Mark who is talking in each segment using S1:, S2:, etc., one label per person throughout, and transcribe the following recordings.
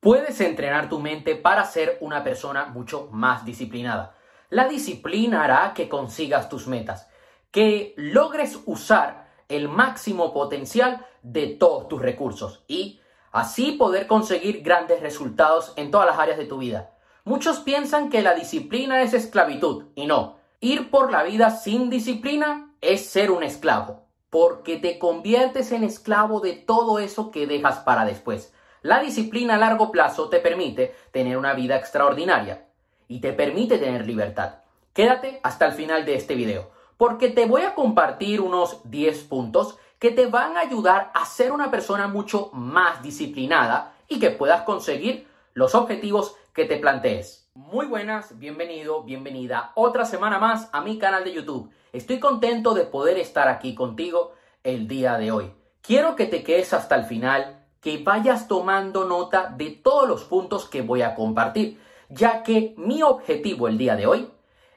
S1: Puedes entrenar tu mente para ser una persona mucho más disciplinada. La disciplina hará que consigas tus metas, que logres usar el máximo potencial de todos tus recursos y así poder conseguir grandes resultados en todas las áreas de tu vida. Muchos piensan que la disciplina es esclavitud y no. Ir por la vida sin disciplina es ser un esclavo, porque te conviertes en esclavo de todo eso que dejas para después. La disciplina a largo plazo te permite tener una vida extraordinaria y te permite tener libertad. Quédate hasta el final de este video, porque te voy a compartir unos 10 puntos que te van a ayudar a ser una persona mucho más disciplinada y que puedas conseguir los objetivos que te plantees. Muy buenas, bienvenido, bienvenida otra semana más a mi canal de YouTube. Estoy contento de poder estar aquí contigo el día de hoy. Quiero que te quedes hasta el final, que vayas tomando nota de todos los puntos que voy a compartir, ya que mi objetivo el día de hoy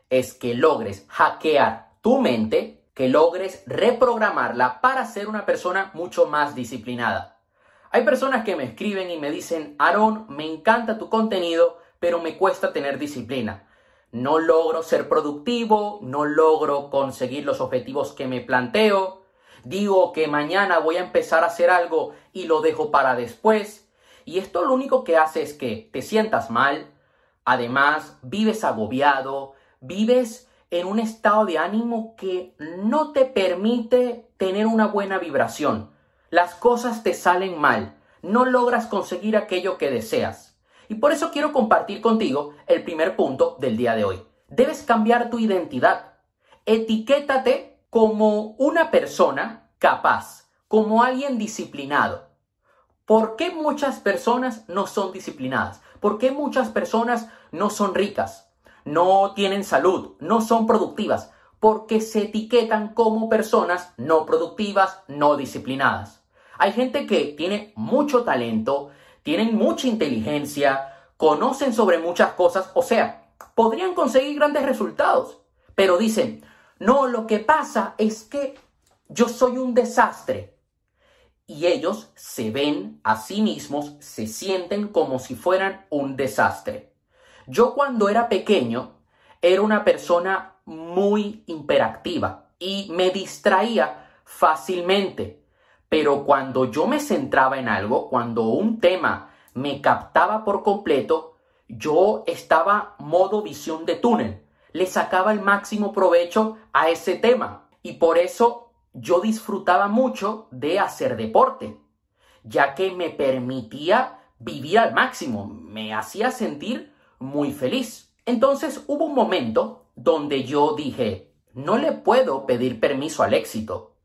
S1: es que logres hackear tu mente, que logres reprogramarla para ser una persona mucho más disciplinada. Hay personas que me escriben y me dicen, Aaron, me encanta tu contenido, pero me cuesta tener disciplina. No logro ser productivo, no logro conseguir los objetivos que me planteo. Digo que mañana voy a empezar a hacer algo y lo dejo para después. Y esto lo único que hace es que te sientas mal. Además, vives agobiado, vives en un estado de ánimo que no te permite tener una buena vibración las cosas te salen mal, no logras conseguir aquello que deseas. Y por eso quiero compartir contigo el primer punto del día de hoy. Debes cambiar tu identidad. Etiquétate como una persona capaz, como alguien disciplinado. ¿Por qué muchas personas no son disciplinadas? ¿Por qué muchas personas no son ricas? No tienen salud, no son productivas, porque se etiquetan como personas no productivas, no disciplinadas. Hay gente que tiene mucho talento, tienen mucha inteligencia, conocen sobre muchas cosas, o sea, podrían conseguir grandes resultados, pero dicen, no, lo que pasa es que yo soy un desastre. Y ellos se ven a sí mismos, se sienten como si fueran un desastre. Yo cuando era pequeño era una persona muy imperactiva y me distraía fácilmente. Pero cuando yo me centraba en algo, cuando un tema me captaba por completo, yo estaba modo visión de túnel. Le sacaba el máximo provecho a ese tema. Y por eso yo disfrutaba mucho de hacer deporte, ya que me permitía vivir al máximo, me hacía sentir muy feliz. Entonces hubo un momento donde yo dije, no le puedo pedir permiso al éxito.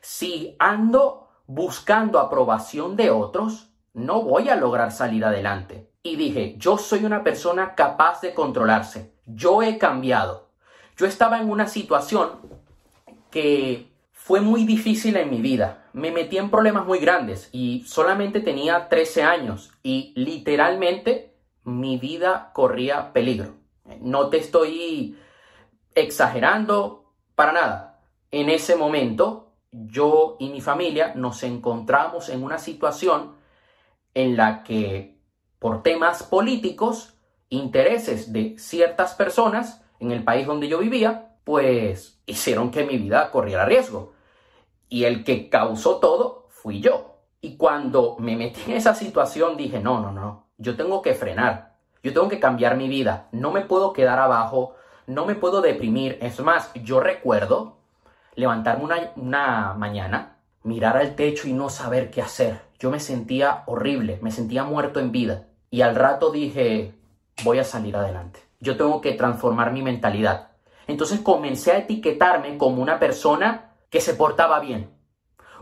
S1: Si ando buscando aprobación de otros, no voy a lograr salir adelante. Y dije, yo soy una persona capaz de controlarse. Yo he cambiado. Yo estaba en una situación que fue muy difícil en mi vida. Me metí en problemas muy grandes y solamente tenía 13 años y literalmente mi vida corría peligro. No te estoy exagerando para nada. En ese momento yo y mi familia nos encontramos en una situación en la que por temas políticos, intereses de ciertas personas en el país donde yo vivía, pues hicieron que mi vida corriera riesgo. Y el que causó todo fui yo. Y cuando me metí en esa situación dije, no, no, no, yo tengo que frenar, yo tengo que cambiar mi vida, no me puedo quedar abajo, no me puedo deprimir. Es más, yo recuerdo levantarme una, una mañana, mirar al techo y no saber qué hacer. Yo me sentía horrible, me sentía muerto en vida. Y al rato dije, voy a salir adelante. Yo tengo que transformar mi mentalidad. Entonces comencé a etiquetarme como una persona que se portaba bien.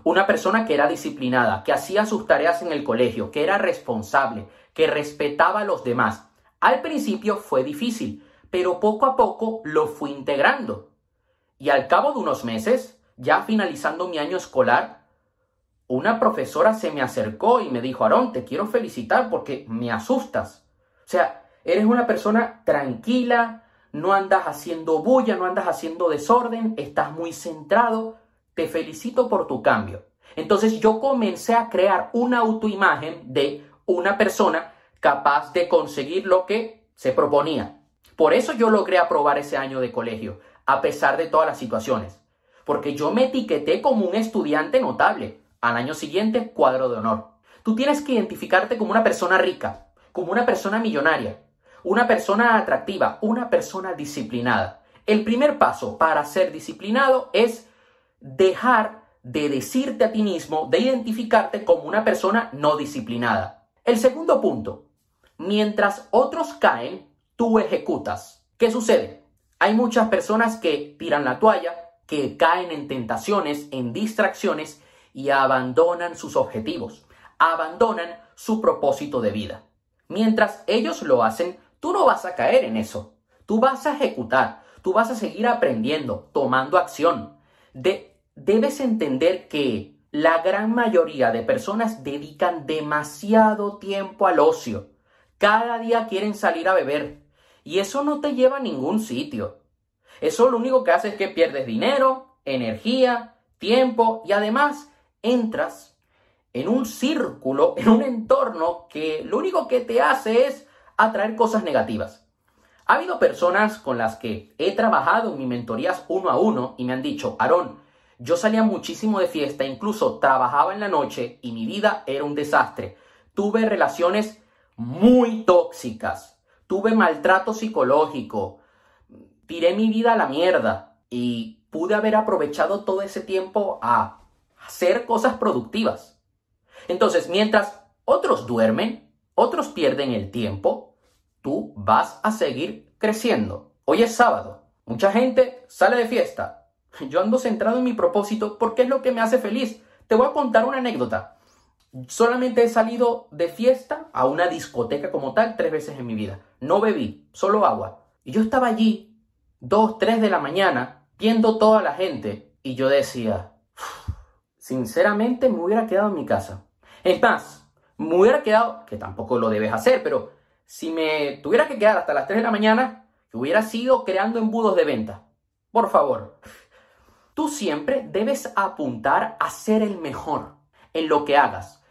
S1: Una persona que era disciplinada, que hacía sus tareas en el colegio, que era responsable, que respetaba a los demás. Al principio fue difícil, pero poco a poco lo fui integrando. Y al cabo de unos meses, ya finalizando mi año escolar, una profesora se me acercó y me dijo, Aarón, te quiero felicitar porque me asustas. O sea, eres una persona tranquila, no andas haciendo bulla, no andas haciendo desorden, estás muy centrado. Te felicito por tu cambio. Entonces yo comencé a crear una autoimagen de una persona capaz de conseguir lo que se proponía. Por eso yo logré aprobar ese año de colegio, a pesar de todas las situaciones. Porque yo me etiqueté como un estudiante notable. Al año siguiente, cuadro de honor. Tú tienes que identificarte como una persona rica, como una persona millonaria, una persona atractiva, una persona disciplinada. El primer paso para ser disciplinado es dejar de decirte a ti mismo, de identificarte como una persona no disciplinada. El segundo punto, mientras otros caen, tú ejecutas. ¿Qué sucede? Hay muchas personas que tiran la toalla, que caen en tentaciones, en distracciones y abandonan sus objetivos, abandonan su propósito de vida. Mientras ellos lo hacen, tú no vas a caer en eso. Tú vas a ejecutar, tú vas a seguir aprendiendo, tomando acción. De, debes entender que la gran mayoría de personas dedican demasiado tiempo al ocio. Cada día quieren salir a beber, y eso no te lleva a ningún sitio. Eso lo único que hace es que pierdes dinero, energía, tiempo y además entras en un círculo, en un entorno que lo único que te hace es atraer cosas negativas. Ha habido personas con las que he trabajado en mis mentorías uno a uno y me han dicho, Aarón, yo salía muchísimo de fiesta, incluso trabajaba en la noche y mi vida era un desastre. Tuve relaciones muy tóxicas tuve maltrato psicológico, tiré mi vida a la mierda y pude haber aprovechado todo ese tiempo a hacer cosas productivas. Entonces, mientras otros duermen, otros pierden el tiempo, tú vas a seguir creciendo. Hoy es sábado, mucha gente sale de fiesta. Yo ando centrado en mi propósito porque es lo que me hace feliz. Te voy a contar una anécdota. Solamente he salido de fiesta a una discoteca como tal tres veces en mi vida. No bebí, solo agua. Y yo estaba allí, dos, tres de la mañana, viendo toda la gente. Y yo decía, sinceramente me hubiera quedado en mi casa. Es más, me hubiera quedado, que tampoco lo debes hacer, pero si me tuviera que quedar hasta las 3 de la mañana, hubiera sido creando embudos de venta. Por favor, tú siempre debes apuntar a ser el mejor en lo que hagas.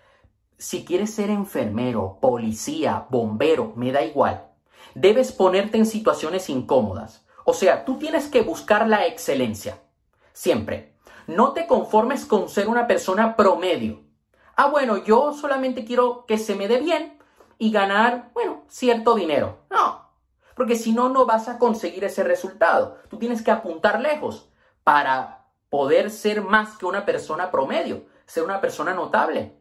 S1: Si quieres ser enfermero, policía, bombero, me da igual. Debes ponerte en situaciones incómodas. O sea, tú tienes que buscar la excelencia. Siempre. No te conformes con ser una persona promedio. Ah, bueno, yo solamente quiero que se me dé bien y ganar, bueno, cierto dinero. No, porque si no, no vas a conseguir ese resultado. Tú tienes que apuntar lejos para poder ser más que una persona promedio, ser una persona notable.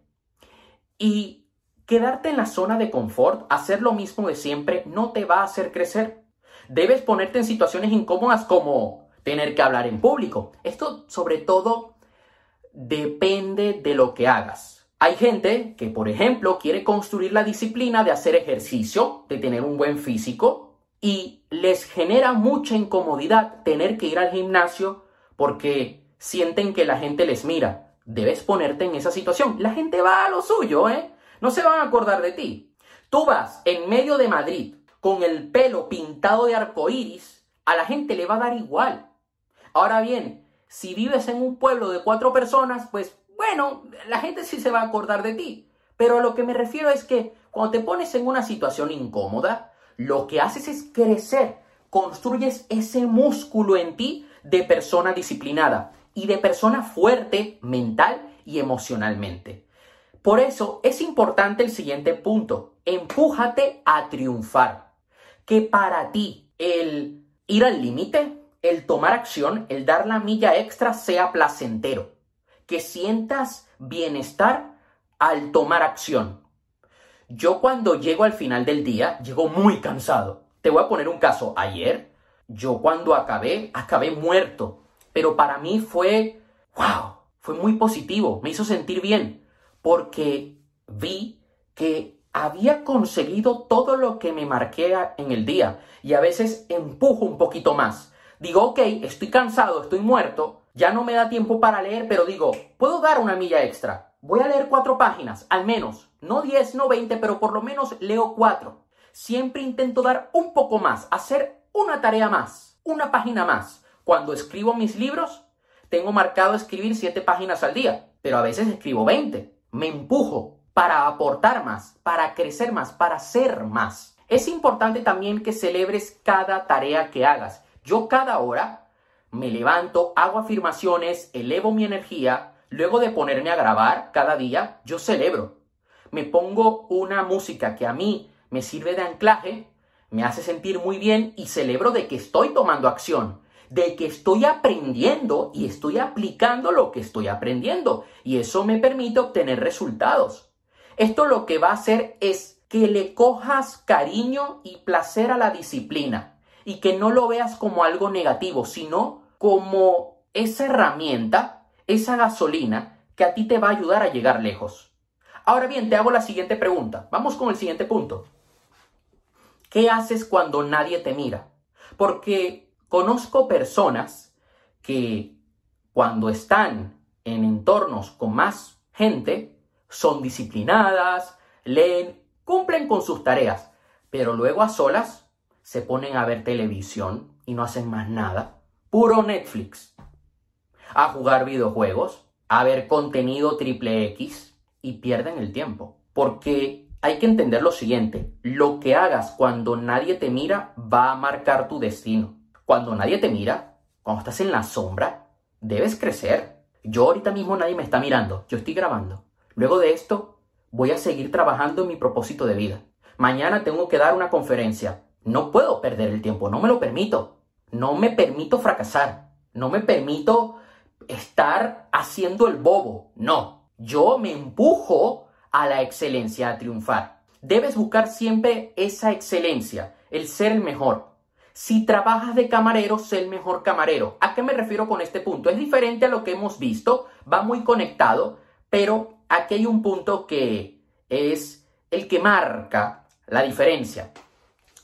S1: Y quedarte en la zona de confort, hacer lo mismo de siempre, no te va a hacer crecer. Debes ponerte en situaciones incómodas como tener que hablar en público. Esto sobre todo depende de lo que hagas. Hay gente que, por ejemplo, quiere construir la disciplina de hacer ejercicio, de tener un buen físico, y les genera mucha incomodidad tener que ir al gimnasio porque sienten que la gente les mira debes ponerte en esa situación. La gente va a lo suyo, ¿eh? No se van a acordar de ti. Tú vas en medio de Madrid con el pelo pintado de arco iris, a la gente le va a dar igual. Ahora bien, si vives en un pueblo de cuatro personas, pues bueno, la gente sí se va a acordar de ti. Pero a lo que me refiero es que cuando te pones en una situación incómoda, lo que haces es crecer, construyes ese músculo en ti de persona disciplinada y de persona fuerte mental y emocionalmente. Por eso es importante el siguiente punto. Empújate a triunfar. Que para ti el ir al límite, el tomar acción, el dar la milla extra sea placentero. Que sientas bienestar al tomar acción. Yo cuando llego al final del día, llego muy cansado. Te voy a poner un caso. Ayer, yo cuando acabé, acabé muerto pero para mí fue, wow, fue muy positivo, me hizo sentir bien, porque vi que había conseguido todo lo que me marqué en el día y a veces empujo un poquito más. Digo, ok, estoy cansado, estoy muerto, ya no me da tiempo para leer, pero digo, puedo dar una milla extra. Voy a leer cuatro páginas, al menos. No diez, no veinte, pero por lo menos leo cuatro. Siempre intento dar un poco más, hacer una tarea más, una página más. Cuando escribo mis libros, tengo marcado escribir 7 páginas al día, pero a veces escribo 20. Me empujo. para aportar más, para crecer más, para ser más. Es importante también que celebres cada tarea que hagas. Yo cada hora me levanto, hago afirmaciones, elevo mi energía, luego de ponerme a grabar cada día, yo celebro. Me pongo una música que a mí me sirve de anclaje, me hace sentir muy bien y celebro de que estoy tomando acción, de que estoy aprendiendo y estoy aplicando lo que estoy aprendiendo y eso me permite obtener resultados. Esto lo que va a hacer es que le cojas cariño y placer a la disciplina y que no lo veas como algo negativo, sino como esa herramienta, esa gasolina que a ti te va a ayudar a llegar lejos. Ahora bien, te hago la siguiente pregunta. Vamos con el siguiente punto. ¿Qué haces cuando nadie te mira? Porque conozco personas que cuando están en entornos con más gente, son disciplinadas, leen, cumplen con sus tareas, pero luego a solas se ponen a ver televisión y no hacen más nada. Puro Netflix. A jugar videojuegos, a ver contenido triple X y pierden el tiempo. Porque hay que entender lo siguiente, lo que hagas cuando nadie te mira va a marcar tu destino. Cuando nadie te mira, cuando estás en la sombra, debes crecer. Yo ahorita mismo nadie me está mirando, yo estoy grabando. Luego de esto, voy a seguir trabajando en mi propósito de vida. Mañana tengo que dar una conferencia. No puedo perder el tiempo, no me lo permito. No me permito fracasar. No me permito estar haciendo el bobo. No, yo me empujo a la excelencia, a triunfar. Debes buscar siempre esa excelencia, el ser el mejor. Si trabajas de camarero, sé el mejor camarero. ¿A qué me refiero con este punto? Es diferente a lo que hemos visto, va muy conectado, pero aquí hay un punto que es el que marca la diferencia.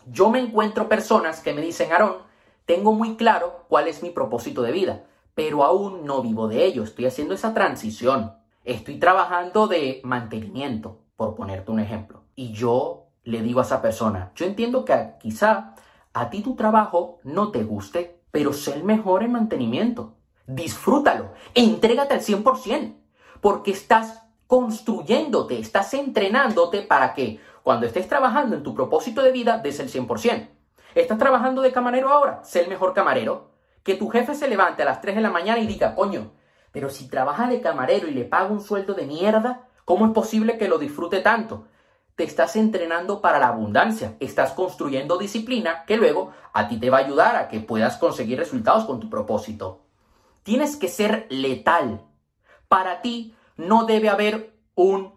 S1: Yo me encuentro personas que me dicen, Aarón, tengo muy claro cuál es mi propósito de vida, pero aún no vivo de ello, estoy haciendo esa transición, estoy trabajando de mantenimiento, por ponerte un ejemplo. Y yo le digo a esa persona, yo entiendo que quizá a ti tu trabajo no te guste, pero sé el mejor en mantenimiento. Disfrútalo, entrégate al 100%, porque estás construyéndote, estás entrenándote para que cuando estés trabajando en tu propósito de vida des el 100%. ¿Estás trabajando de camarero ahora? Sé el mejor camarero. Que tu jefe se levante a las 3 de la mañana y diga, coño, pero si trabaja de camarero y le paga un sueldo de mierda, ¿cómo es posible que lo disfrute tanto? Te estás entrenando para la abundancia, estás construyendo disciplina que luego a ti te va a ayudar a que puedas conseguir resultados con tu propósito. Tienes que ser letal. Para ti, no debe haber un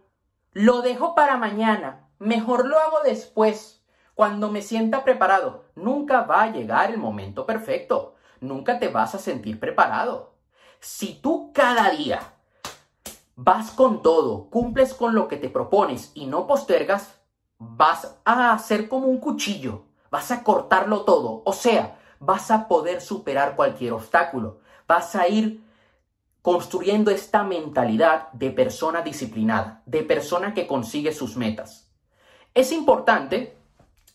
S1: lo dejo para mañana, mejor lo hago después, cuando me sienta preparado. Nunca va a llegar el momento perfecto, nunca te vas a sentir preparado. Si tú cada día vas con todo, cumples con lo que te propones y no postergas, vas a hacer como un cuchillo, vas a cortarlo todo, o sea, vas a poder superar cualquier obstáculo, vas a ir construyendo esta mentalidad de persona disciplinada, de persona que consigue sus metas. Es importante,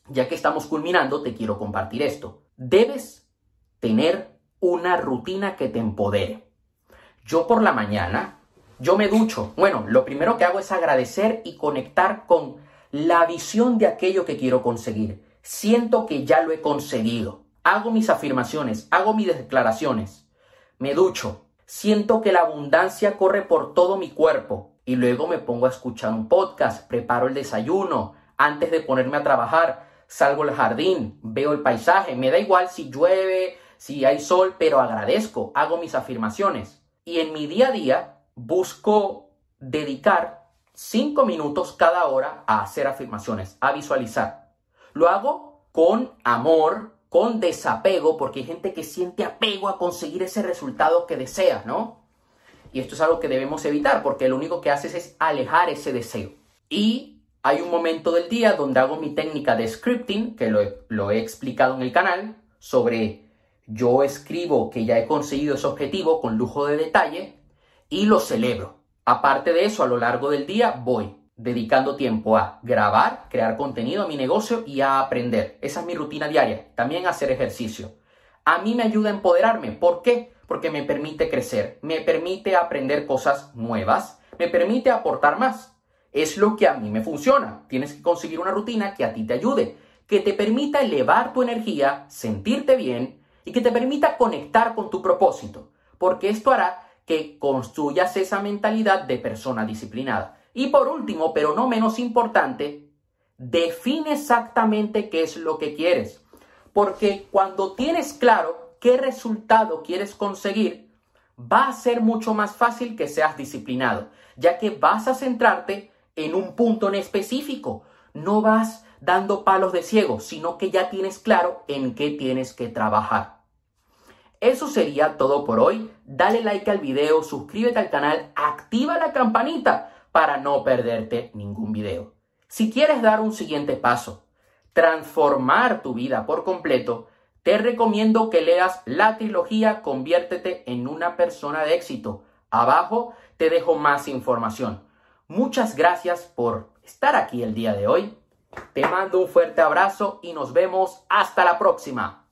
S1: ya que estamos culminando, te quiero compartir esto. Debes tener una rutina que te empodere. Yo por la mañana, yo me ducho. Bueno, lo primero que hago es agradecer y conectar con la visión de aquello que quiero conseguir. Siento que ya lo he conseguido. Hago mis afirmaciones, hago mis declaraciones. Me ducho, Siento que la abundancia corre por todo mi cuerpo y luego me pongo a escuchar un podcast, preparo el desayuno, antes de ponerme a trabajar, salgo al jardín, veo el paisaje, me da igual si llueve, si hay sol, pero agradezco, hago mis afirmaciones. Y en mi día a día busco dedicar cinco minutos cada hora a hacer afirmaciones, a visualizar. Lo hago con amor, con desapego, porque hay gente que siente apego a conseguir ese resultado que desea, ¿no? Y esto es algo que debemos evitar, porque lo único que haces es alejar ese deseo. Y hay un momento del día donde hago mi técnica de scripting, que lo he, explicado en el canal, sobre yo escribo que ya he conseguido ese objetivo con lujo de detalle y lo celebro. Aparte de eso, a lo largo del día voy dedicando tiempo a grabar, crear contenido a mi negocio y a aprender. Esa es mi rutina diaria. También hacer ejercicio. A mí me ayuda a empoderarme. ¿Por qué? Porque me permite crecer, me permite aprender cosas nuevas, me permite aportar más. Es lo que a mí me funciona. Tienes que conseguir una rutina que a ti te ayude, que te permita elevar tu energía, sentirte bien y que te permita conectar con tu propósito, porque esto hará que construyas esa mentalidad de persona disciplinada. Y por último, pero no menos importante, define exactamente qué es lo que quieres, porque cuando tienes claro qué resultado quieres conseguir, va a ser mucho más fácil que seas disciplinado, ya que vas a centrarte en un punto en específico. No vas dando palos de ciego, sino que ya tienes claro en qué tienes que trabajar. Eso sería todo por hoy. Dale like al video, suscríbete al canal, activa la campanita para no perderte ningún video. Si quieres dar un siguiente paso, transformar tu vida por completo, te recomiendo que leas la trilogía Conviértete en una persona de éxito. Abajo te dejo más información. Muchas gracias por estar aquí el día de hoy. Te mando un fuerte abrazo y nos vemos hasta la próxima.